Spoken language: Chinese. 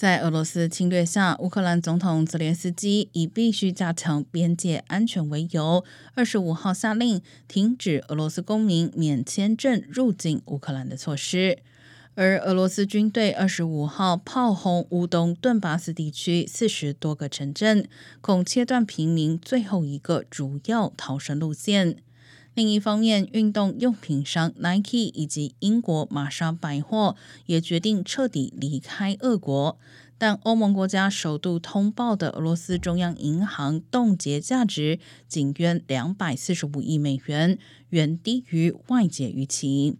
在俄罗斯侵略下，乌克兰总统泽连斯基以必须加强边界安全为由，二十五号下令停止俄罗斯公民免签证入境乌克兰的措施。而俄罗斯军队二十五号炮轰乌东顿巴斯地区四十多个城镇，恐切断平民最后一个主要逃生路线。另一方面，运动用品商 Nike 以及英国玛莎百货也决定彻底离开俄国。但欧盟国家首度通报的俄罗斯中央银行冻结价值仅约两百四十五亿美元，远低于外界预期。